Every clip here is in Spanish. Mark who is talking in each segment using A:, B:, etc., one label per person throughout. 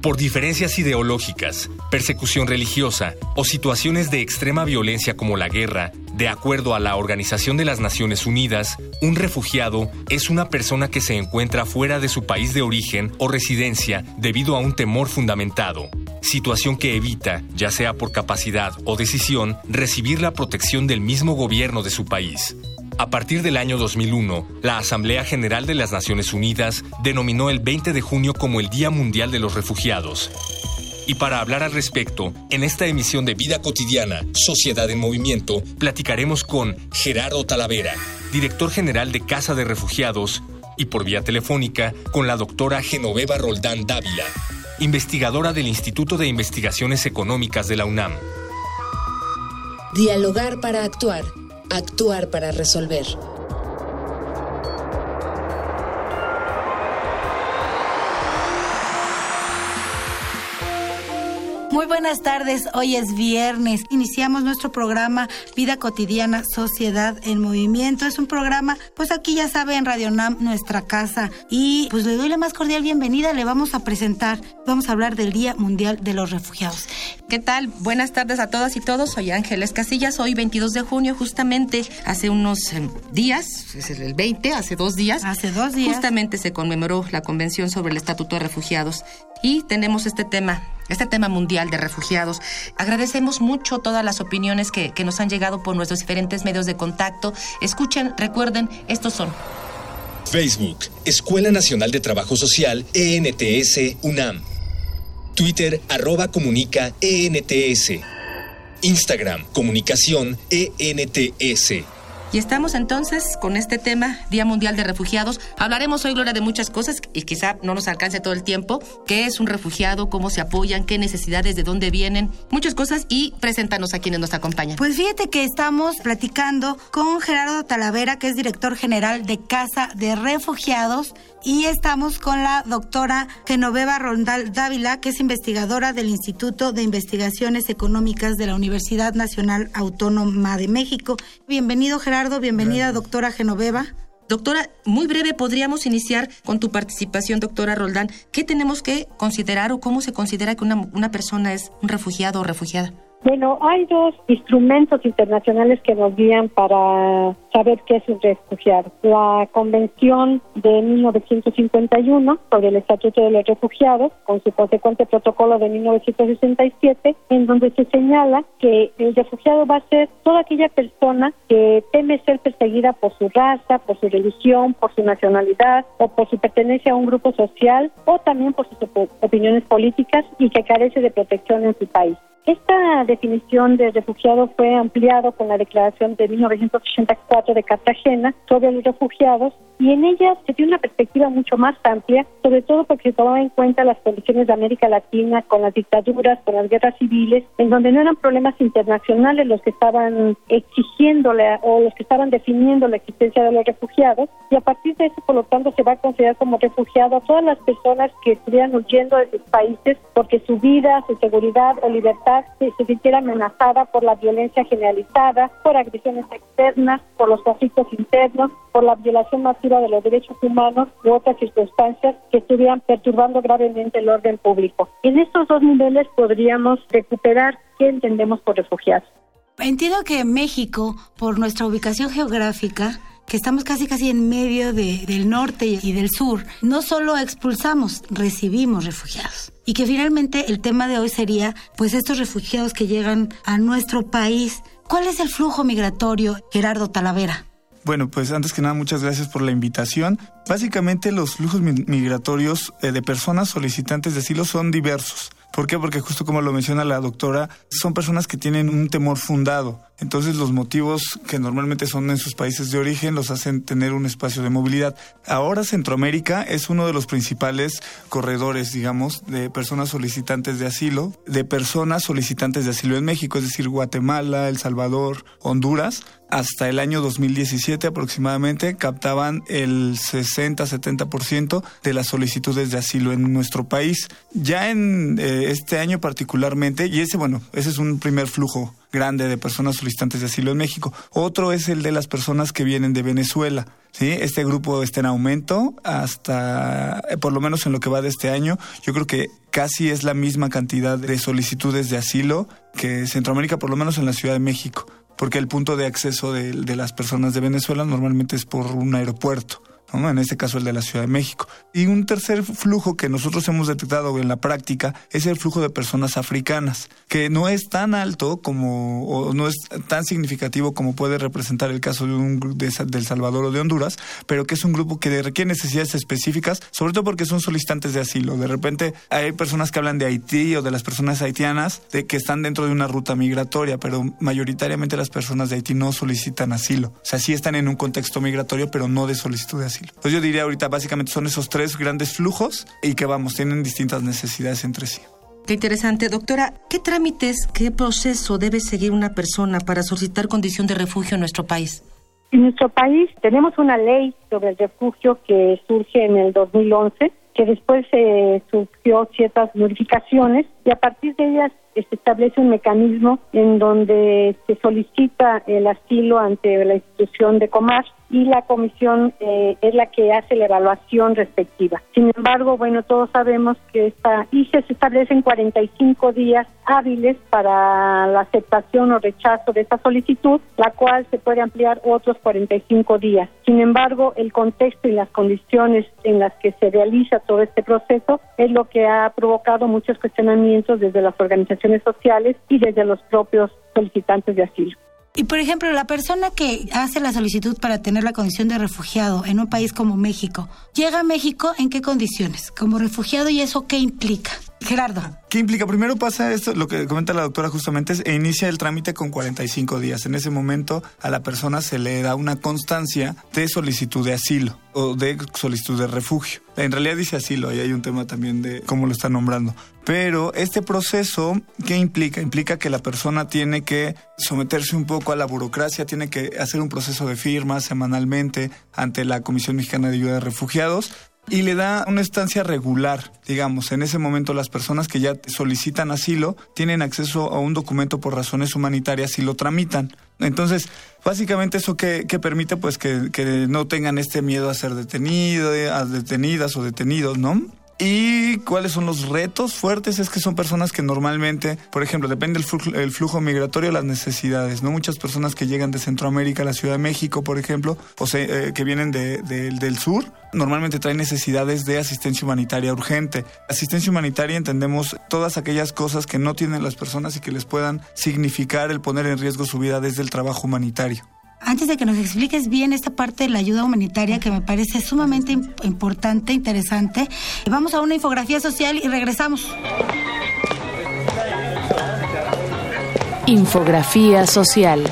A: Por diferencias ideológicas, persecución religiosa o situaciones de extrema violencia como la guerra, de acuerdo a la Organización de las Naciones Unidas, un refugiado es una persona que se encuentra fuera de su país de origen o residencia debido a un temor fundamentado, situación que evita, ya sea por capacidad o decisión, recibir la protección del mismo gobierno de su país. A partir del año 2001, la Asamblea General de las Naciones Unidas denominó el 20 de junio como el Día Mundial de los Refugiados. Y para hablar al respecto, en esta emisión de Vida Cotidiana, Sociedad en Movimiento, platicaremos con Gerardo Talavera, director general de Casa de Refugiados, y por vía telefónica con la doctora Genoveva Roldán Dávila, investigadora del Instituto de Investigaciones Económicas de la UNAM.
B: Dialogar para actuar actuar para resolver.
C: Muy buenas tardes, hoy es viernes. Iniciamos nuestro programa Vida Cotidiana, Sociedad en Movimiento. Es un programa, pues aquí ya sabe, en Radio NAM, nuestra casa. Y pues le doy la más cordial bienvenida, le vamos a presentar, vamos a hablar del Día Mundial de los Refugiados.
D: ¿Qué tal? Buenas tardes a todas y todos. Soy Ángeles Casillas. Hoy 22 de junio, justamente hace unos em, días, es el 20, hace dos días.
C: Hace dos días.
D: Justamente se conmemoró la Convención sobre el Estatuto de Refugiados. Y tenemos este tema este tema mundial de refugiados. Agradecemos mucho todas las opiniones que, nos han llegado por nuestros diferentes medios de contacto. Escuchen, recuerden, estos son.
A: Facebook, Escuela Nacional de Trabajo Social, ENTS, UNAM. Twitter, arroba comunica, ENTS. Instagram, comunicación, ENTS.
D: Y estamos entonces con este tema, Día Mundial de Refugiados. Hablaremos hoy, Gloria, de muchas cosas y quizá no nos alcance todo el tiempo. ¿Qué es un refugiado? ¿Cómo se apoyan? ¿Qué necesidades? ¿De dónde vienen? Muchas cosas y preséntanos a quienes nos acompañan.
C: Pues fíjate que estamos platicando con Gerardo Talavera, que es director general de Casa de Refugiados y estamos con la doctora Genoveva Rondal Dávila, que es investigadora del Instituto de Investigaciones Económicas de la Universidad Nacional Autónoma de México. Bienvenido Gerardo, bienvenida doctora Genoveva.
D: Doctora, muy breve, podríamos iniciar con tu participación, doctora Roldán. ¿Qué tenemos que considerar o cómo se considera que una, una persona es un refugiado o refugiada?
E: Bueno, hay dos instrumentos internacionales que nos guían para saber qué es un refugiado. La Convención de 1951 sobre el Estatuto de los Refugiados, con su consecuente protocolo de 1967, en donde se señala que el refugiado va a ser toda aquella persona que teme ser perseguida por su raza, por su religión, por su nacionalidad o por su pertenencia a un grupo social o también por sus opiniones políticas y que carece de protección en su país. Esta definición de refugiado fue ampliado con la Declaración de 1984 de Cartagena sobre los refugiados y en ella se dio una perspectiva mucho más amplia, sobre todo porque se tomaba en cuenta las condiciones de América Latina con las dictaduras, con las guerras civiles, en donde no eran problemas internacionales los que estaban exigiéndole o los que estaban definiendo la existencia de los refugiados y a partir de eso, por lo tanto, se va a considerar como refugiado a todas las personas que estuvieran huyendo de sus países porque su vida, su seguridad o libertad se, se sintiera amenazada por la violencia generalizada, por agresiones externas, por los conflictos internos, por la violación masiva de los derechos humanos u otras circunstancias que estuvieran perturbando gravemente el orden público. En estos dos niveles podríamos recuperar qué entendemos por refugiados.
C: Entiendo que México, por nuestra ubicación geográfica, que estamos casi casi en medio de, del norte y del sur, no solo expulsamos, recibimos refugiados. Y que finalmente el tema de hoy sería, pues estos refugiados que llegan a nuestro país, ¿cuál es el flujo migratorio, Gerardo Talavera?
F: Bueno, pues antes que nada, muchas gracias por la invitación. Básicamente los flujos migratorios eh, de personas solicitantes de asilo son diversos. ¿Por qué? Porque justo como lo menciona la doctora, son personas que tienen un temor fundado Entonces los motivos que normalmente son en sus países de origen los hacen tener un espacio de movilidad. Ahora Centroamérica es uno de los principales corredores, digamos, de personas solicitantes de asilo, de personas solicitantes de asilo en México, es decir, Guatemala, El Salvador, Honduras, hasta el año 2017 aproximadamente captaban el 60-70% de las solicitudes de asilo en nuestro país. Ya en eh, este año particularmente, y ese, bueno, ese es un primer flujo grande de personas solicitantes de asilo en México. Otro es el de las personas que vienen de Venezuela. ¿sí? Este grupo está en aumento hasta, eh, por lo menos en lo que va de este año, yo creo que casi es la misma cantidad de solicitudes de asilo que Centroamérica, por lo menos en la Ciudad de México porque el punto de acceso de, de las personas de Venezuela normalmente es por un aeropuerto en este caso el de la Ciudad de México. Y un tercer flujo que nosotros hemos detectado en la práctica es el flujo de personas africanas, que no es tan alto como, o no es tan significativo como puede representar el caso de un de, del Salvador o de Honduras, pero que es un grupo que requiere necesidades específicas, sobre todo porque son solicitantes de asilo. De repente hay personas que hablan de Haití o de las personas haitianas de que están dentro de una ruta migratoria, pero mayoritariamente las personas de Haití no solicitan asilo. O sea, sí están en un contexto migratorio, pero no de solicitud de asilo. Pues yo diría ahorita básicamente son esos tres grandes flujos y que vamos, tienen distintas necesidades entre sí.
D: Qué interesante. Doctora, ¿qué trámites, qué proceso debe seguir una persona para solicitar condición de refugio en nuestro país?
E: En nuestro país tenemos una ley sobre el refugio que surge en el 2011, que después se surgió ciertas modificaciones y a partir de ellas se establece un mecanismo en donde se solicita el asilo ante la institución de Comar y la comisión eh, es la que hace la evaluación respectiva. Sin embargo, bueno, todos sabemos que esta y se establecen 45 días hábiles para la aceptación o rechazo de esta solicitud, la cual se puede ampliar otros 45 días. Sin embargo, el contexto y las condiciones en las que se realiza todo este proceso es lo que ha provocado muchos cuestionamientos desde las organizaciones sociales y desde los propios solicitantes de asilo.
C: Y por ejemplo, la persona que hace la solicitud para tener la condición de refugiado en un país como México, llega a México en qué condiciones? Como refugiado y eso qué implica? Gerardo.
F: ¿Qué implica? Primero pasa esto, lo que comenta la doctora justamente es, e inicia el trámite con 45 días. En ese momento a la persona se le da una constancia de solicitud de asilo o de solicitud de refugio. En realidad dice asilo, y hay un tema también de cómo lo está nombrando. Pero este proceso, ¿qué implica? Implica que la persona tiene que someterse un poco a la burocracia, tiene que hacer un proceso de firma semanalmente ante la Comisión Mexicana de Ayuda de Refugiados y le da una estancia regular, digamos. En ese momento las personas que ya solicitan asilo tienen acceso a un documento por razones humanitarias y lo tramitan. Entonces, básicamente eso que, permite pues que, que, no tengan este miedo a ser detenido, a detenidas o detenidos, ¿no? ¿Y cuáles son los retos fuertes? Es que son personas que normalmente, por ejemplo, depende del flujo, migratorio, las necesidades, ¿no? Muchas personas que llegan de Centroamérica a la Ciudad de México, por ejemplo, o eh, que vienen de, del sur, normalmente traen necesidades de asistencia humanitaria urgente. Asistencia humanitaria entendemos todas aquellas cosas que no tienen las personas y que les puedan significar el poner en riesgo su vida desde el trabajo humanitario
C: antes de que nos expliques bien esta parte de la ayuda humanitaria que me parece sumamente importante, interesante, vamos a una infografía social y regresamos.
B: Infografía social.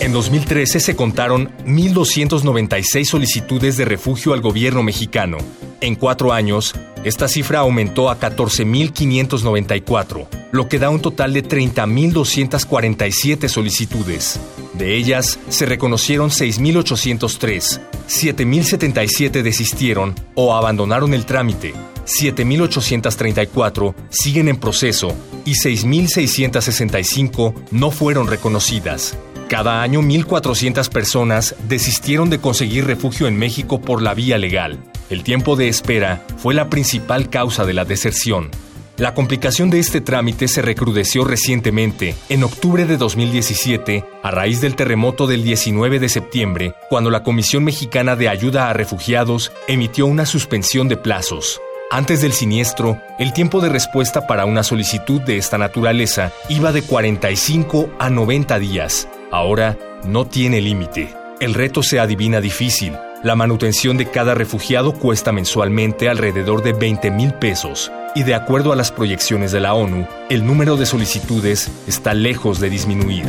A: En 2013 se contaron 1.296 solicitudes de refugio al gobierno mexicano. En cuatro años, esta cifra aumentó a 14.594, lo que da un total de 30.247 solicitudes. De ellas, se reconocieron 6.803, 7.077 desistieron o abandonaron el trámite, 7.834 siguen en proceso y 6.665 no fueron reconocidas. Cada año 1.400 personas desistieron de conseguir refugio en México por la vía legal. El tiempo de espera fue la principal causa de la deserción. La complicación de este trámite se recrudeció recientemente, en octubre de 2017, a raíz del terremoto del 19 de septiembre, cuando la Comisión Mexicana de Ayuda a Refugiados emitió una suspensión de plazos. Antes del siniestro, el tiempo de respuesta para una solicitud de esta naturaleza iba de 45 a 90 días. Ahora no tiene límite. El reto se adivina difícil, La manutención de cada refugiado cuesta mensualmente alrededor de 20 mil pesos y de acuerdo a las proyecciones de la ONU, el número de solicitudes está lejos de disminuir.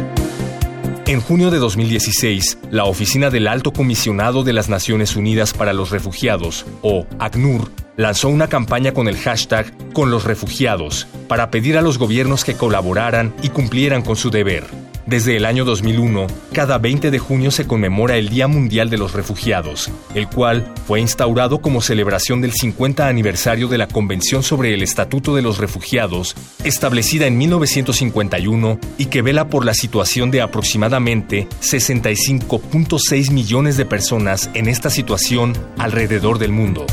A: En junio de 2016, la Oficina del Alto Comisionado de las Naciones Unidas para los Refugiados, o ACNUR, lanzó una campaña con el hashtag Con los Refugiados para pedir a los gobiernos que colaboraran y cumplieran con su deber. Desde el año 2001, cada 20 de junio se conmemora el Día Mundial de los Refugiados, el cual fue instaurado como celebración del 50 aniversario de la Convención sobre el Estatuto de los Refugiados, establecida en 1951 y que vela por la situación de aproximadamente 65.6 millones de personas en esta situación alrededor del mundo.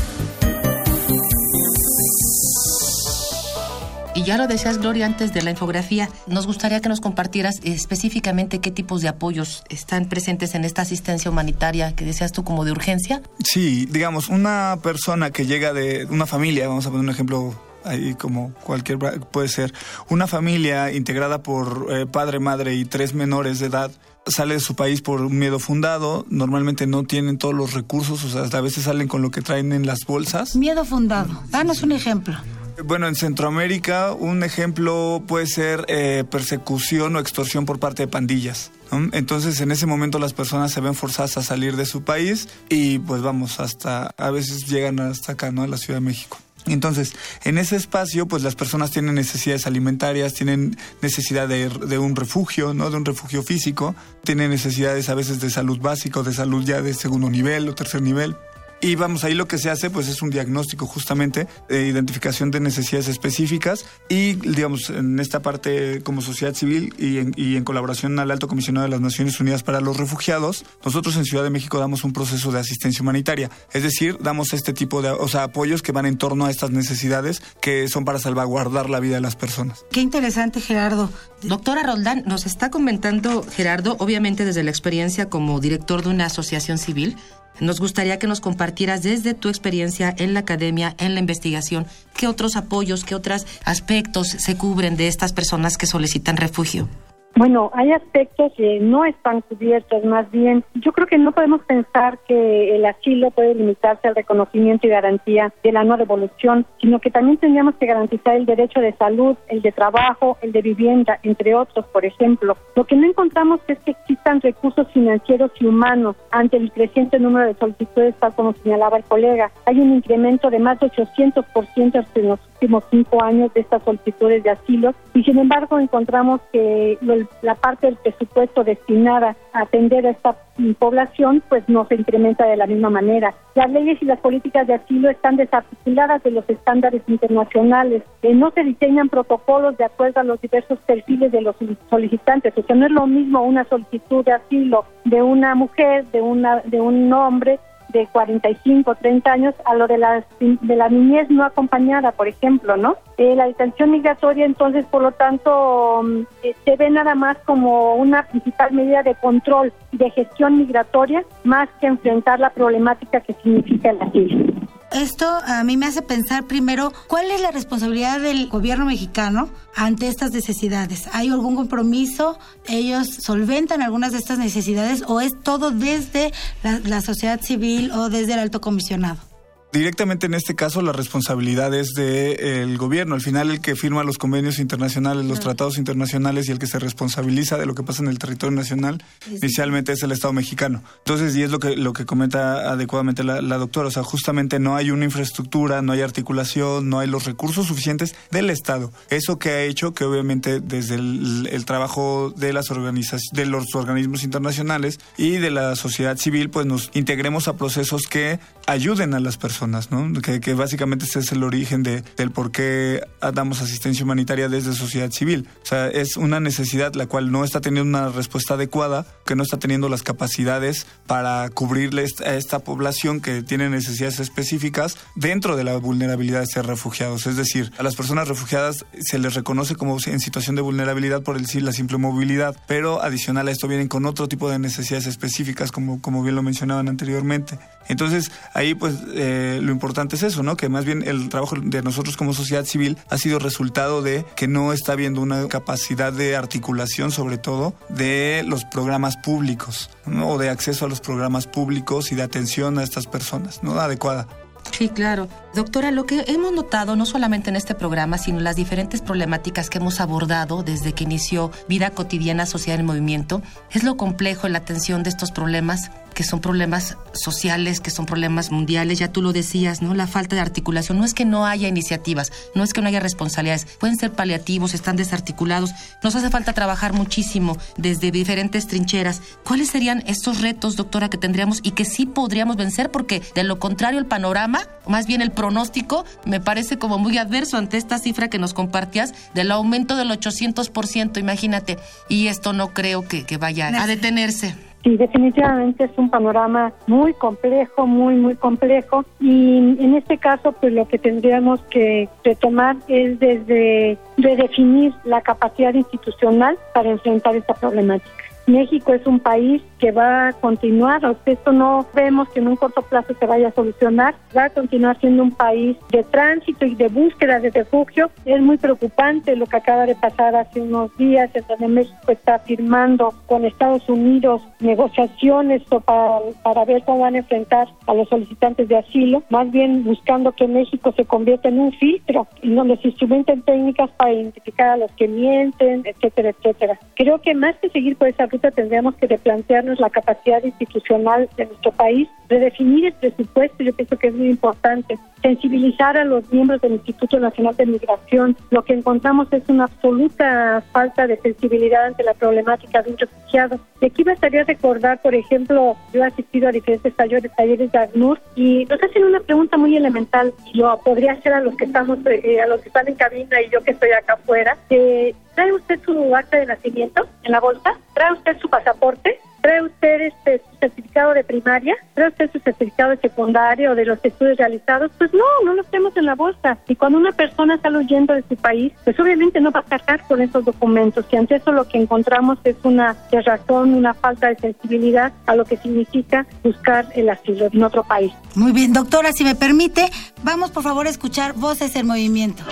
D: Y ya lo decías, Gloria, antes de la infografía, nos gustaría que nos compartieras específicamente qué tipos de apoyos están presentes en esta asistencia humanitaria que decías tú como de urgencia.
F: Sí, digamos, una persona que llega de una familia, vamos a poner un ejemplo ahí como cualquier puede ser una familia integrada por eh, padre, madre y tres menores de edad sale de su país por un miedo fundado, normalmente no tienen todos los recursos, o sea, a veces salen con lo que traen en las bolsas.
C: Miedo fundado, danos un ejemplo.
F: Bueno, en Centroamérica un ejemplo puede ser eh, persecución o extorsión por parte de pandillas. Entonces en ese momento las personas se ven forzadas a salir de su país y pues vamos, hasta a veces llegan hasta acá, ¿no? A la Ciudad de México. Entonces, en ese espacio, pues las personas tienen necesidades alimentarias, tienen necesidad de, de, un refugio, ¿no? De un refugio físico, tienen necesidades a veces de salud básico, de salud ya de segundo nivel o tercer nivel. Y vamos, ahí lo que se hace pues es un diagnóstico justamente de identificación de necesidades específicas y digamos en esta parte como sociedad civil y en, colaboración al Alto Comisionado de las Naciones Unidas para los Refugiados, nosotros en Ciudad de México damos un proceso de asistencia humanitaria, es decir, damos este tipo de o sea, apoyos que van en torno a estas necesidades que son para salvaguardar la vida de las personas.
C: Qué interesante Gerardo.
D: Doctora Roldán, nos está comentando Gerardo, obviamente desde la experiencia como director de una asociación civil, nos gustaría que nos compartieras desde tu experiencia en la academia, en la investigación, qué otros apoyos, qué otros aspectos se cubren de estas personas que solicitan refugio.
E: Bueno, hay aspectos que no están cubiertos, más bien. Yo creo que no podemos pensar que el asilo puede limitarse al reconocimiento y garantía de la no revolución, sino que también tendríamos que garantizar el derecho de salud, el de trabajo, el de vivienda, entre otros, por ejemplo. Lo que no encontramos es que existan recursos financieros y humanos ante el creciente número de solicitudes, tal como señalaba el colega. Hay un incremento de más de 800% en los últimos cinco años de estas solicitudes de asilo y sin embargo encontramos que la parte del presupuesto destinada a atender a esta población pues no se incrementa de la misma manera. Las leyes y las políticas de asilo están desarticuladas de los estándares internacionales, eh, no se diseñan protocolos de acuerdo a los diversos perfiles de los solicitantes, o sea, no es lo mismo una solicitud de asilo de una mujer, de una de un hombre de 45, 30 años a lo de la, de la niñez no acompañada, por ejemplo, ¿no? Eh, la detención migratoria, entonces, por lo tanto, mm, eh, se ve nada más como una principal medida de control de gestión migratoria, más que enfrentar la problemática que significa el asilo.
C: Esto a mí me hace pensar primero, ¿cuál es la responsabilidad del gobierno mexicano ante estas necesidades? ¿Hay algún compromiso? ¿Ellos solventan algunas de estas necesidades o es todo desde la, sociedad civil o desde el alto comisionado?
F: Directamente en este caso la responsabilidad es del gobierno, al final el que firma los convenios internacionales, los tratados internacionales y el que se responsabiliza de lo que pasa en el territorio nacional, inicialmente es el Estado mexicano. Entonces, y es lo que, lo que comenta adecuadamente la, doctora, o sea, justamente no hay una infraestructura, no hay articulación, no hay los recursos suficientes del Estado. Eso que ha hecho que obviamente desde el, trabajo de las organizaciones, de los organismos internacionales y de la sociedad civil, pues nos integremos a procesos que ayuden a las personas, ¿no? Que, básicamente ese es el origen de, del por qué damos asistencia humanitaria desde sociedad civil. O sea, es una necesidad la cual no está teniendo una respuesta adecuada, que no está teniendo las capacidades para cubrirle a esta población que tiene necesidades específicas dentro de la vulnerabilidad de ser refugiados. Es decir, a las personas refugiadas se les reconoce como en situación de vulnerabilidad por decir la simple movilidad, pero adicional a esto vienen con otro tipo de necesidades específicas, como, como bien lo mencionaban anteriormente. Entonces, ahí pues... Eh, lo importante es eso, ¿no? Que más bien el trabajo de nosotros como sociedad civil ha sido resultado de que no está habiendo una capacidad de articulación, sobre todo, de los programas públicos, ¿no? O de acceso a los programas públicos y de atención a estas personas, ¿no? Adecuada.
D: Sí, claro. Doctora, lo que hemos notado no solamente en este programa, sino las diferentes problemáticas que hemos abordado desde que inició Vida Cotidiana Sociedad en Movimiento, es lo complejo en la atención de estos problemas que son problemas sociales, que son problemas mundiales, ya tú lo decías, ¿no? La falta de articulación. No es que no haya iniciativas, no es que no haya responsabilidades, pueden ser paliativos, están desarticulados. Nos hace falta trabajar muchísimo desde diferentes trincheras. ¿Cuáles serían estos retos, doctora, que tendríamos y que sí podríamos vencer? Porque de lo contrario, el panorama, más bien el pronóstico, me parece como muy adverso ante esta cifra que nos compartías del aumento del 800%, imagínate. Y esto no creo que, que vaya a detenerse.
E: Sí, definitivamente es un panorama muy complejo, muy, muy complejo. Y en este caso, pues lo que tendríamos que retomar es desde redefinir la capacidad institucional para enfrentar esta problemática. México es un país que va a continuar, o esto no vemos que en un corto plazo se vaya a solucionar, va a continuar siendo un país de tránsito y de búsqueda de refugio. Es muy preocupante lo que acaba de pasar hace unos días, en donde México está firmando con Estados Unidos negociaciones para, para ver cómo van a enfrentar a los solicitantes de asilo, más bien buscando que México se convierta en un filtro, en donde se instrumenten técnicas para identificar a los que mienten, etcétera, etcétera. Creo que más que seguir por esa ruta tendríamos que replantearnos la capacidad institucional de nuestro país, redefinir el presupuesto, yo pienso que es muy importante, sensibilizar a los miembros del Instituto Nacional de Migración. Lo que encontramos es una absoluta falta de sensibilidad ante la problemática de un refugiado. Y aquí bastaría recordar, por ejemplo, yo he asistido a diferentes talleres, talleres de ACNUR y nos hacen una pregunta muy elemental, y lo podría hacer a los que estamos, eh, a los que están en cabina y yo que estoy acá afuera. Eh, ¿Trae usted su acta de nacimiento en la bolsa? ¿Trae usted su pasaporte? ¿Trae usted este, su certificado de primaria? ¿Trae usted su certificado de secundaria o de los estudios realizados? Pues no, no los tenemos en la bolsa. Y cuando una persona está huyendo de su país, pues obviamente no va a cargar con esos documentos. Y ante eso lo que encontramos es una razón, una falta de sensibilidad a lo que significa buscar el asilo en otro país.
C: Muy bien, doctora, si me permite, vamos por favor a escuchar Voces en Movimiento.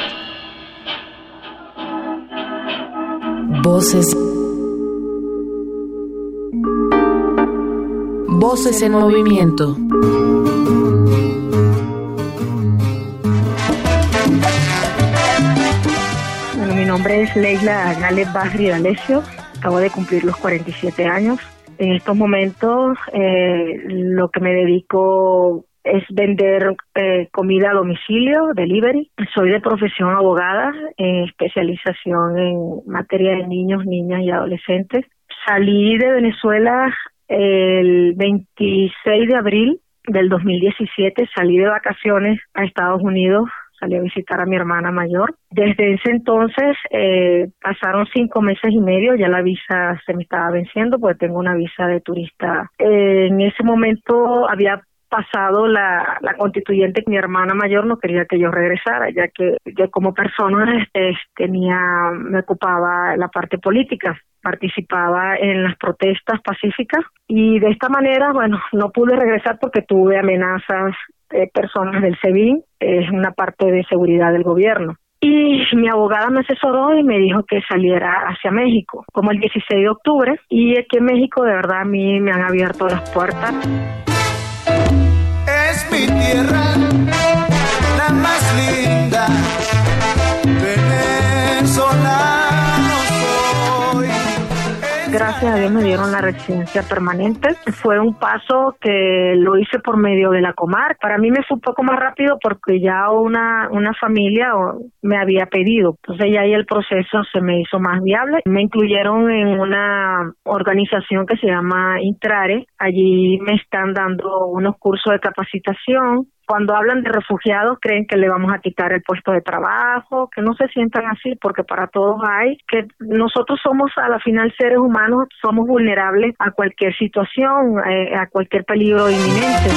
B: Voces. Voces en movimiento.
G: Bueno, mi nombre es Leila Gales Basri D'Alessio. Acabo de cumplir los 47 años. En estos momentos, eh, lo que me dedico es vender eh, comida a domicilio, delivery. Soy de profesión abogada, en especialización en materia de niños, niñas y adolescentes. Salí de Venezuela el 26 de abril del 2017, salí de vacaciones a Estados Unidos salí a visitar a mi hermana mayor. Desde ese entonces eh, pasaron cinco meses y medio, ya la visa se me estaba venciendo porque tengo una visa de turista. Eh, en ese momento había pasado la, la constituyente mi hermana mayor no quería que yo regresara ya que yo como persona este, tenía me ocupaba la parte política participaba en las protestas pacíficas y de esta manera bueno no pude regresar porque tuve amenazas de personas del SEBIN es una parte de seguridad del gobierno y mi abogada me asesoró y me dijo que saliera hacia México, como el 16 de octubre. Y aquí en México, de verdad, a mí me han abierto las puertas
H: mi tierra, la más linda,
G: Gracias a Dios me dieron la residencia permanente. Fue un paso que lo hice por medio de la comar. Para mí me fue un poco más rápido porque ya una, una familia me había pedido. Entonces ya ahí el proceso se me hizo más viable. Me incluyeron en una organización que se llama Intrare. Allí me están dando unos cursos de capacitación cuando hablan de refugiados creen que le vamos a quitar el puesto de trabajo, que no se sientan así porque para todos hay, que nosotros somos a la final seres humanos, somos vulnerables a cualquier situación, eh, a cualquier peligro inminente.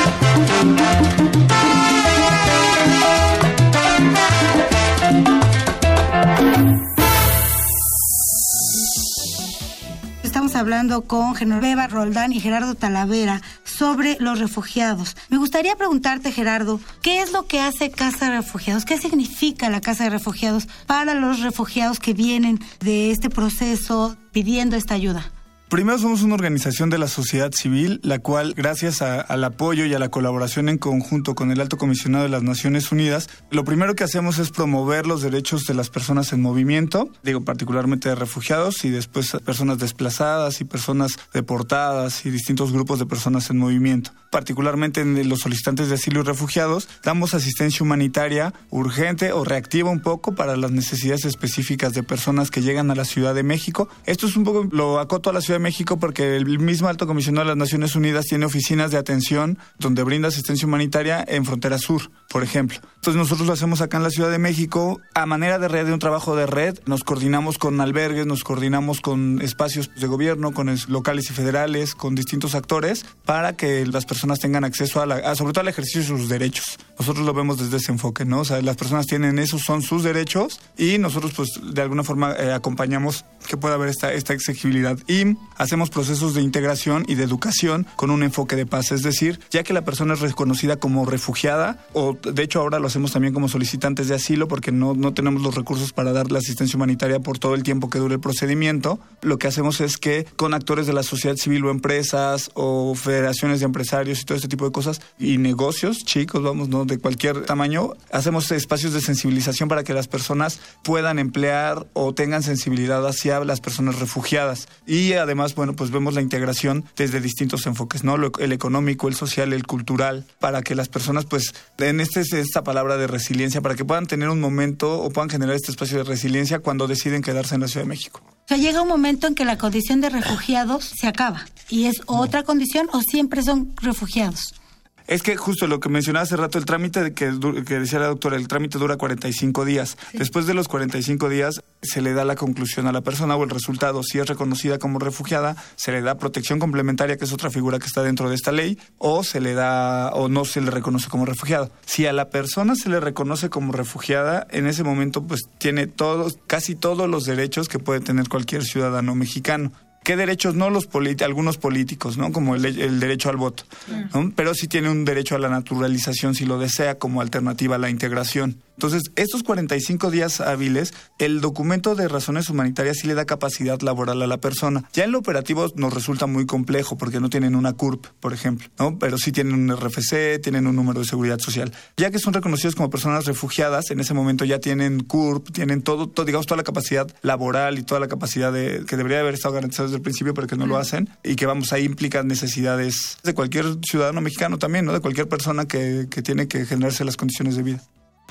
C: Estamos hablando con Genoveva Roldán y Gerardo Talavera sobre los refugiados. Me gustaría preguntarte, Gerardo, ¿qué es lo que hace Casa de Refugiados? ¿Qué significa la Casa de Refugiados para los refugiados que vienen de este proceso pidiendo esta ayuda?
F: Primero somos una organización de la sociedad civil, la cual, gracias al apoyo y a la colaboración en conjunto con el Alto Comisionado de las Naciones Unidas, lo primero que hacemos es promover los derechos de las personas en movimiento, digo particularmente de refugiados y después personas desplazadas y personas deportadas y distintos grupos de personas en movimiento. Particularmente en los solicitantes de asilo y refugiados, damos asistencia humanitaria urgente o reactiva un poco para las necesidades específicas de personas que llegan a la Ciudad de México. Esto es un poco, lo acoto a la Ciudad de México porque el mismo Alto Comisionado de las Naciones Unidas tiene oficinas de atención donde brinda asistencia humanitaria en Frontera Sur, por ejemplo. Entonces nosotros lo hacemos acá en la Ciudad de México a manera de red, de un trabajo de red. Nos coordinamos con albergues, nos coordinamos con espacios de gobierno, con locales y federales, con distintos actores para que las personas tengan acceso a, la, sobre todo al ejercicio de sus derechos. Nosotros lo vemos desde ese enfoque, ¿no? O sea, las personas tienen esos, son sus derechos y nosotros pues de alguna forma eh, acompañamos que pueda haber esta, esta exigibilidad. Y hacemos procesos de integración y de educación con un enfoque de paz. Es decir, ya que la persona es reconocida como refugiada, o de hecho ahora lo hacemos también como solicitantes de asilo porque no, no tenemos los recursos para dar la asistencia humanitaria por todo el tiempo que dure el procedimiento, lo que hacemos es que con actores de la sociedad civil o empresas o federaciones de empresarios y todo este tipo de cosas y negocios chicos, vamos, ¿no? de cualquier tamaño, hacemos espacios de sensibilización para que las personas puedan emplear o tengan sensibilidad hacia las personas refugiadas. Y además bueno, pues vemos la integración desde distintos enfoques, ¿no? el económico, el social, el cultural, para que las personas, pues, den este, esta palabra de resiliencia, para que puedan tener un momento o puedan generar este espacio de resiliencia cuando deciden quedarse en la Ciudad de México.
C: O sea, llega un momento en que la condición de refugiados se acaba y es otra condición o siempre son refugiados.
F: Es que justo lo que mencionaba hace rato, el trámite que, que decía la doctora, el trámite dura 45 días. Después de los 45 días se le da la conclusión a la persona o el resultado. Si es reconocida como refugiada, se le da protección complementaria, que es otra figura que está dentro de esta ley, o se le da o no se le reconoce como refugiado. Si a la persona se le reconoce como refugiada, en ese momento pues tiene todos, casi todos los derechos que puede tener cualquier ciudadano mexicano qué derechos no los algunos políticos, ¿no? Como el, el derecho al voto, ¿no? Pero sí tiene un derecho a la naturalización si lo desea como alternativa a la integración. Entonces, estos 45 días hábiles, el documento de razones humanitarias sí le da capacidad laboral a la persona. Ya en lo operativo nos resulta muy complejo porque no tienen una CURP, por ejemplo, ¿no? Pero sí tienen un RFC, tienen un número de seguridad social. Ya que son reconocidos como personas refugiadas, en ese momento ya tienen CURP, tienen todo, digamos, toda la capacidad laboral y toda la capacidad de, que debería haber estado garantizada desde el principio, pero que no lo hacen y que, vamos, ahí implican necesidades de cualquier ciudadano mexicano también, ¿no? De cualquier persona que, que tiene que generarse las condiciones de vida.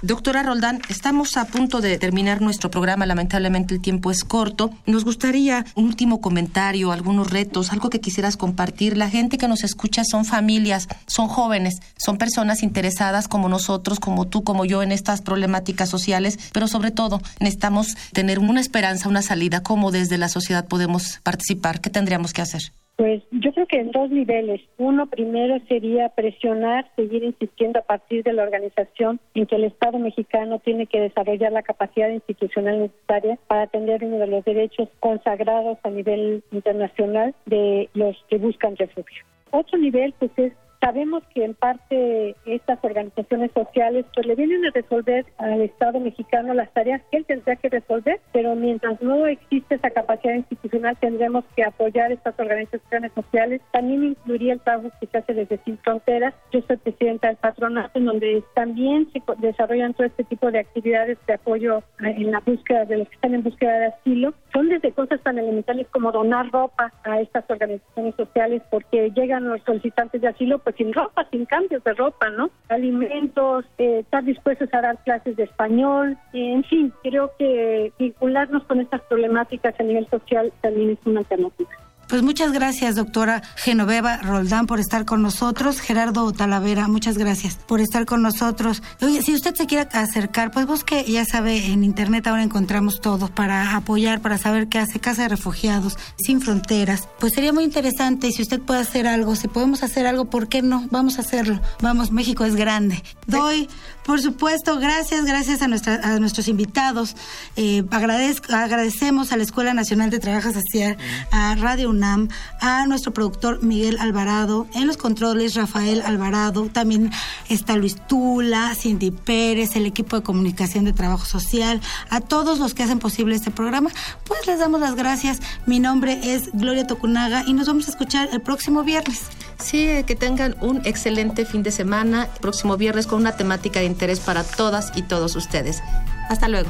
D: Doctora Roldán, estamos a punto de terminar nuestro programa, lamentablemente el tiempo es corto. Nos gustaría un último comentario, algunos retos, algo que quisieras compartir. La gente que nos escucha son familias, son jóvenes, son personas interesadas como nosotros, como tú, como yo en estas problemáticas sociales, pero sobre todo necesitamos tener una esperanza, una salida, cómo desde la sociedad podemos participar, qué tendríamos que hacer.
E: Pues yo creo que en dos niveles. Uno primero sería presionar, seguir insistiendo a partir de la organización en que el Estado mexicano tiene que desarrollar la capacidad institucional necesaria para atender uno de los derechos consagrados a nivel internacional de los que buscan refugio. Otro nivel pues es Sabemos que en parte estas organizaciones sociales pues le vienen a resolver al Estado mexicano las tareas que él tendría que resolver, pero mientras no existe esa capacidad institucional tendremos que apoyar estas organizaciones sociales. También incluiría el trabajo que se hace desde Sin Fronteras. Yo soy presidenta del patronato en donde también se desarrollan todo este tipo de actividades de apoyo en la búsqueda de los que están en búsqueda de asilo. Son desde cosas tan elementales como donar ropa a estas organizaciones sociales porque llegan los solicitantes de asilo pues sin ropa, sin cambios de ropa, ¿no? Alimentos, eh, estar dispuestos a dar clases de español, en fin, creo que vincularnos con estas problemáticas a nivel social también es una alternativa.
C: Pues muchas gracias, doctora Genoveva Roldán, por estar con nosotros. Gerardo Talavera, muchas gracias por estar con nosotros. Oye, si usted se quiere acercar, pues busque, ya sabe, en internet ahora encontramos todo para apoyar, para saber qué hace Casa de Refugiados, Sin Fronteras. Pues sería muy interesante si usted puede hacer algo, si podemos hacer algo, ¿por qué no? Vamos a hacerlo. Vamos, México es grande. Doy Por supuesto, gracias, gracias a, nuestra, a nuestros invitados. Eh, agradezco, agradecemos a la Escuela Nacional de Trabajo Social, a Radio UNAM, a nuestro productor Miguel Alvarado, en los controles Rafael Alvarado, también está Luis Tula, Cindy Pérez, el equipo de comunicación de trabajo social, a todos los que hacen posible este programa, pues les damos las gracias. Mi nombre es Gloria Tocunaga y nos vamos a escuchar el próximo viernes.
D: Sí, eh, que tengan un excelente fin de semana, próximo viernes con una temática de interés para todas y todos ustedes. Hasta luego.